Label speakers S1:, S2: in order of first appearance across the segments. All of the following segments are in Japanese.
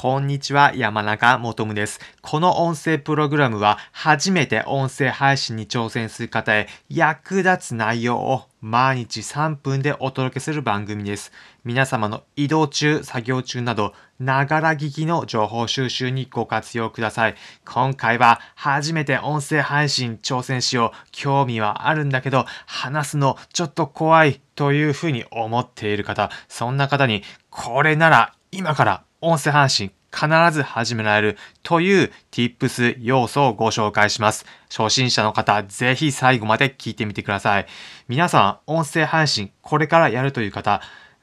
S1: こんにちは、山中もとむです。この音声プログラムは、初めて音声配信に挑戦する方へ役立つ内容を毎日3分でお届けする番組です。皆様の移動中、作業中など、ながら聞きの情報収集にご活用ください。今回は初めて音声配信挑戦しよう。興味はあるんだけど、話すのちょっと怖いというふうに思っている方、そんな方に、これなら今から音声配信必ず始められるという tips 要素をご紹介します。初心者の方、ぜひ最後まで聞いてみてください。皆さん、音声配信これからやるという方、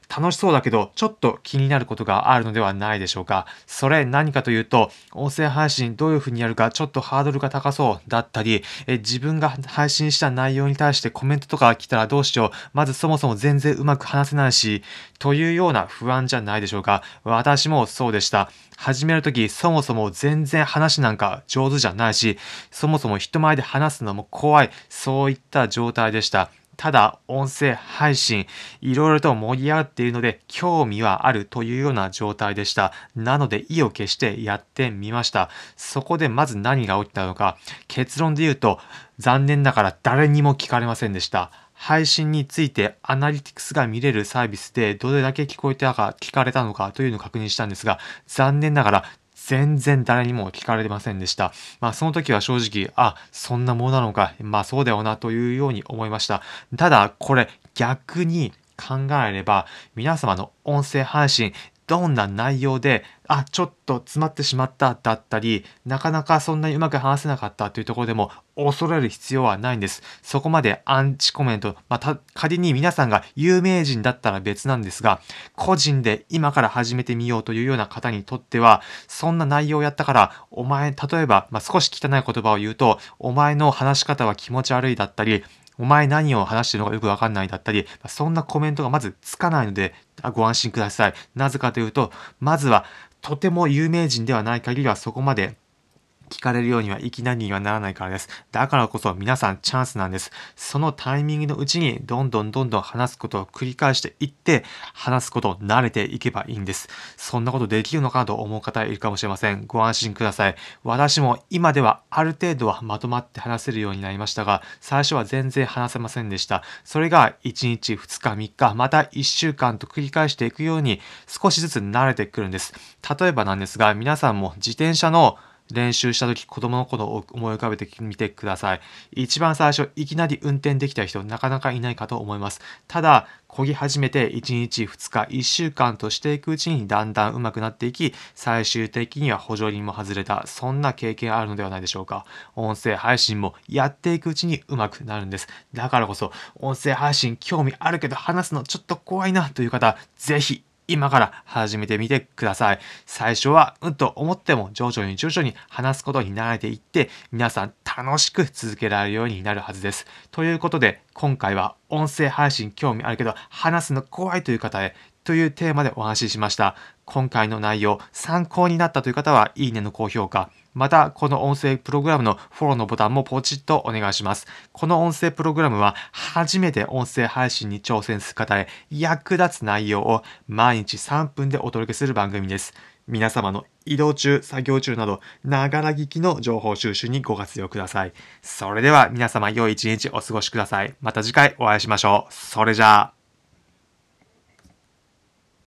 S1: 楽しそうだけど、ちょっと気になることがあるのではないでしょうか。それ何かというと、音声配信どういうふうにやるかちょっとハードルが高そうだったり、え自分が配信した内容に対してコメントとか来たらどうしよう。まずそもそも全然うまく話せないし、というような不安じゃないでしょうか。私もそうでした。始めるとき、そもそも全然話なんか上手じゃないし、そもそも人前で話すのも怖い、そういった状態でした。ただ音声配信いろいろと盛り上がっているので興味はあるというような状態でした。なので意を決してやってみました。そこでまず何が起きたのか結論で言うと残念ながら誰にも聞かれませんでした。配信についてアナリティクスが見れるサービスでどれだけ聞こえたか聞かれたのかというのを確認したんですが残念ながら全然誰にも聞かれませんでした。まあその時は正直、あ、そんなものなのか、まあそうだよなというように思いました。ただこれ逆に考えれば皆様の音声配信どんな内容で、あ、ちょっと詰まってしまっただったり、なかなかそんなにうまく話せなかったというところでも恐れる必要はないんです。そこまでアンチコメント、また仮に皆さんが有名人だったら別なんですが、個人で今から始めてみようというような方にとっては、そんな内容をやったから、お前、例えば、まあ、少し汚い言葉を言うと、お前の話し方は気持ち悪いだったり、お前何を話してるのかよくわかんないだったり、そんなコメントがまずつかないので、あご安心ください。なぜかというと、まずは、とても有名人ではない限りはそこまで聞かれるようにはいきなりにはならないからです。だからこそ皆さんチャンスなんです。そのタイミングのうちにどんどんどんどん話すことを繰り返していって、話すことを慣れていけばいいんです。そんなことできるのかなと思う方いるかもしれません。ご安心ください。私も今ではある程度はまとまって話せるようになりましたが、最初は全然話せませんでした。それが1日、2日、3日、また1週間と繰り返していくように少しずつ慣れてくるんです。例えばなんですが、皆さんも自転車の練習した時子供の頃を思い浮かべてみてください。一番最初、いきなり運転できた人なかなかいないかと思います。ただ、漕ぎ始めて1日、2日、1週間としていくうちにだんだん上手くなっていき、最終的には補助輪も外れた、そんな経験あるのではないでしょうか。音声配信もやっていくうちに上手くなるんです。だからこそ、音声配信興味あるけど話すのちょっと怖いなという方、ぜひ今から始めてみてください。最初は、うんと思っても徐々に徐々に話すことに慣れていって、皆さん楽しく続けられるようになるはずです。ということで、今回は音声配信興味あるけど、話すの怖いという方へ、というテーマでお話ししました。今回の内容、参考になったという方は、いいねの高評価。また、この音声プログラムのフォローのボタンもポチッとお願いします。この音声プログラムは、初めて音声配信に挑戦する方へ役立つ内容を毎日3分でお届けする番組です。皆様の移動中、作業中など、ながら聞きの情報収集にご活用ください。それでは皆様良い一日お過ごしください。また次回お会いしましょう。それじゃあ。